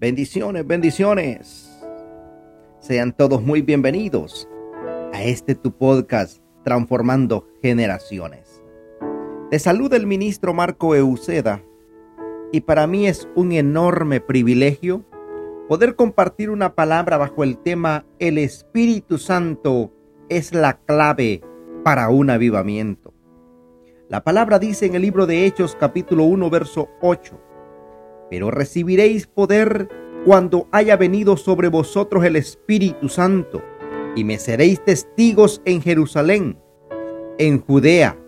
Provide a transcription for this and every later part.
Bendiciones, bendiciones. Sean todos muy bienvenidos a este tu podcast Transformando Generaciones. Te saluda el ministro Marco Euceda y para mí es un enorme privilegio poder compartir una palabra bajo el tema El Espíritu Santo es la clave para un avivamiento. La palabra dice en el libro de Hechos capítulo 1 verso 8 pero recibiréis poder cuando haya venido sobre vosotros el Espíritu Santo, y me seréis testigos en Jerusalén, en Judea,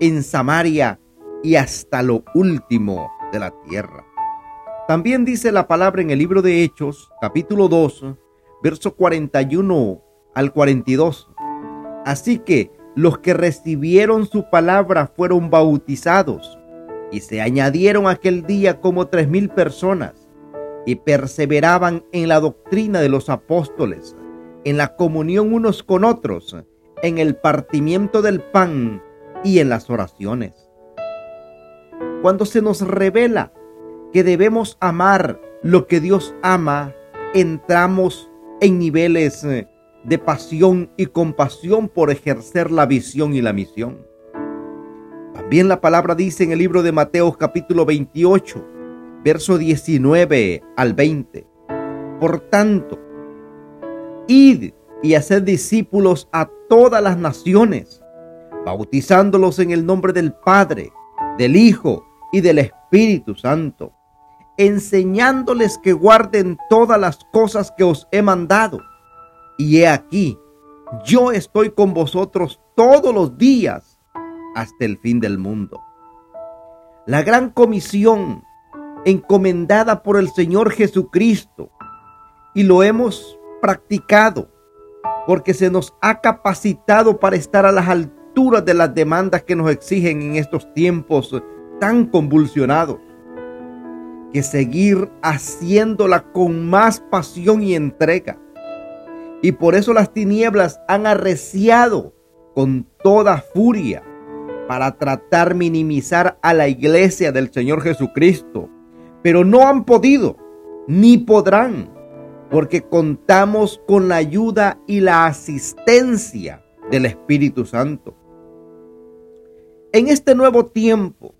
en Samaria y hasta lo último de la tierra. También dice la palabra en el libro de Hechos, capítulo 2, verso 41 al 42. Así que los que recibieron su palabra fueron bautizados y se añadieron aquel día como tres mil personas y perseveraban en la doctrina de los apóstoles, en la comunión unos con otros, en el partimiento del pan y en las oraciones. Cuando se nos revela que debemos amar lo que Dios ama, entramos en niveles de pasión y compasión por ejercer la visión y la misión. También la palabra dice en el libro de Mateo capítulo 28, verso 19 al 20. Por tanto, id y haced discípulos a todas las naciones, bautizándolos en el nombre del Padre, del Hijo y del Espíritu Santo, enseñándoles que guarden todas las cosas que os he mandado. Y he aquí, yo estoy con vosotros todos los días hasta el fin del mundo. La gran comisión encomendada por el Señor Jesucristo y lo hemos practicado porque se nos ha capacitado para estar a las alturas de las demandas que nos exigen en estos tiempos tan convulsionados. Que seguir haciéndola con más pasión y entrega. Y por eso las tinieblas han arreciado con toda furia para tratar minimizar a la iglesia del Señor Jesucristo, pero no han podido ni podrán, porque contamos con la ayuda y la asistencia del Espíritu Santo. En este nuevo tiempo,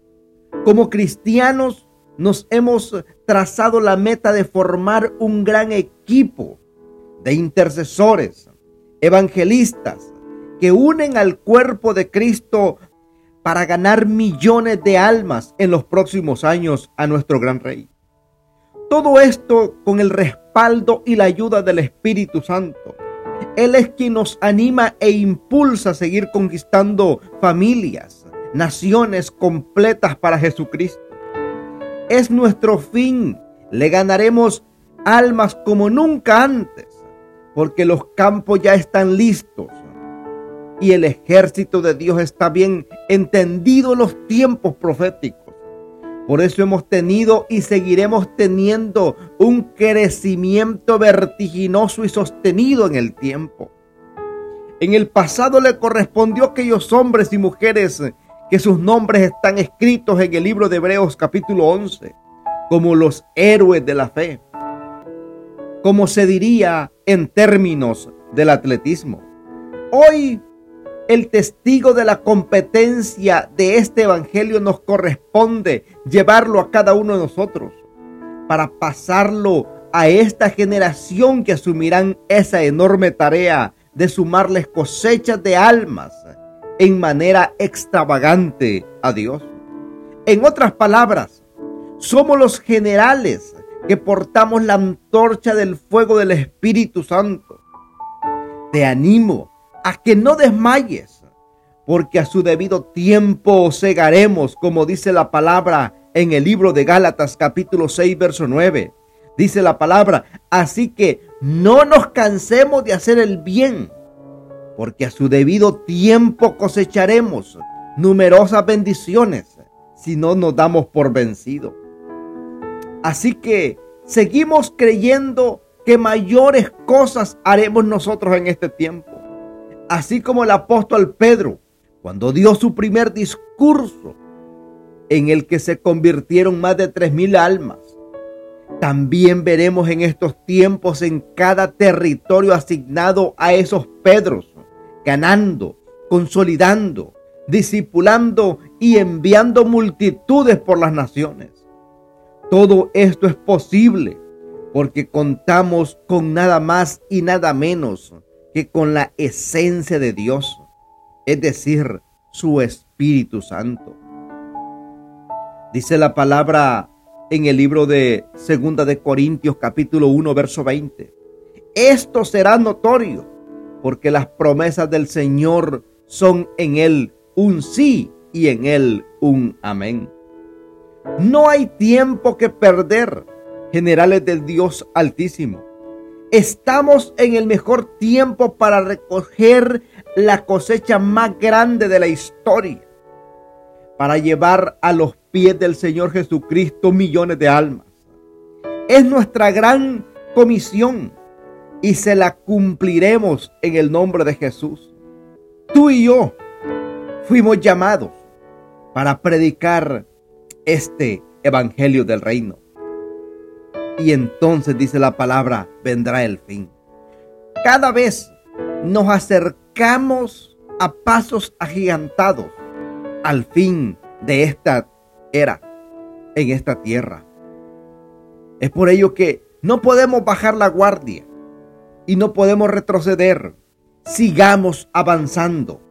como cristianos, nos hemos trazado la meta de formar un gran equipo de intercesores, evangelistas, que unen al cuerpo de Cristo para ganar millones de almas en los próximos años a nuestro gran rey. Todo esto con el respaldo y la ayuda del Espíritu Santo. Él es quien nos anima e impulsa a seguir conquistando familias, naciones completas para Jesucristo. Es nuestro fin. Le ganaremos almas como nunca antes, porque los campos ya están listos y el ejército de Dios está bien entendido en los tiempos proféticos. Por eso hemos tenido y seguiremos teniendo un crecimiento vertiginoso y sostenido en el tiempo. En el pasado le correspondió a aquellos hombres y mujeres que sus nombres están escritos en el libro de Hebreos capítulo 11 como los héroes de la fe, como se diría en términos del atletismo. Hoy el testigo de la competencia de este evangelio nos corresponde llevarlo a cada uno de nosotros para pasarlo a esta generación que asumirán esa enorme tarea de sumarles cosechas de almas en manera extravagante a Dios. En otras palabras, somos los generales que portamos la antorcha del fuego del Espíritu Santo. Te animo a que no desmayes, porque a su debido tiempo cegaremos, como dice la palabra en el libro de Gálatas capítulo 6, verso 9. Dice la palabra, así que no nos cansemos de hacer el bien, porque a su debido tiempo cosecharemos numerosas bendiciones si no nos damos por vencido. Así que seguimos creyendo que mayores cosas haremos nosotros en este tiempo así como el apóstol Pedro, cuando dio su primer discurso, en el que se convirtieron más de tres mil almas. También veremos en estos tiempos en cada territorio asignado a esos Pedros, ganando, consolidando, discipulando y enviando multitudes por las naciones. Todo esto es posible porque contamos con nada más y nada menos que con la esencia de Dios, es decir, su Espíritu Santo. Dice la palabra en el libro de Segunda de Corintios capítulo 1 verso 20. Esto será notorio porque las promesas del Señor son en él un sí y en él un amén. No hay tiempo que perder, generales del Dios Altísimo. Estamos en el mejor tiempo para recoger la cosecha más grande de la historia, para llevar a los pies del Señor Jesucristo millones de almas. Es nuestra gran comisión y se la cumpliremos en el nombre de Jesús. Tú y yo fuimos llamados para predicar este evangelio del reino. Y entonces dice la palabra, vendrá el fin. Cada vez nos acercamos a pasos agigantados al fin de esta era en esta tierra. Es por ello que no podemos bajar la guardia y no podemos retroceder. Sigamos avanzando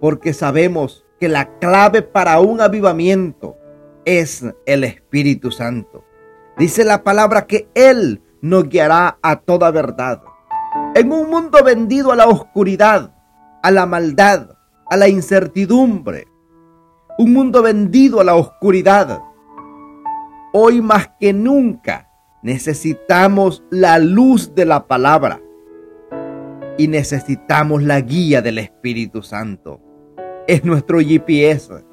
porque sabemos que la clave para un avivamiento es el Espíritu Santo. Dice la palabra que Él nos guiará a toda verdad. En un mundo vendido a la oscuridad, a la maldad, a la incertidumbre, un mundo vendido a la oscuridad, hoy más que nunca necesitamos la luz de la palabra y necesitamos la guía del Espíritu Santo es nuestro GPS.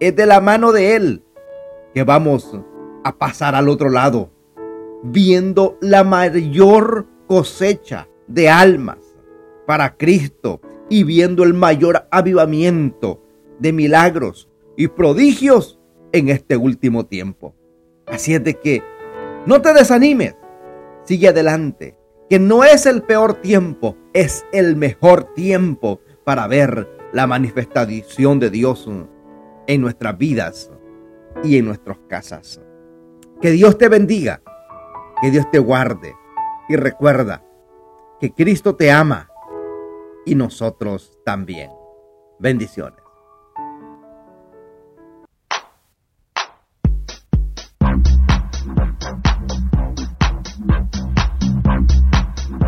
Es de la mano de Él que vamos a pasar al otro lado, viendo la mayor cosecha de almas para Cristo y viendo el mayor avivamiento de milagros y prodigios en este último tiempo. Así es de que no te desanimes, sigue adelante, que no es el peor tiempo, es el mejor tiempo para ver la manifestación de Dios en nuestras vidas y en nuestras casas. Que Dios te bendiga, que Dios te guarde y recuerda que Cristo te ama y nosotros también. Bendiciones.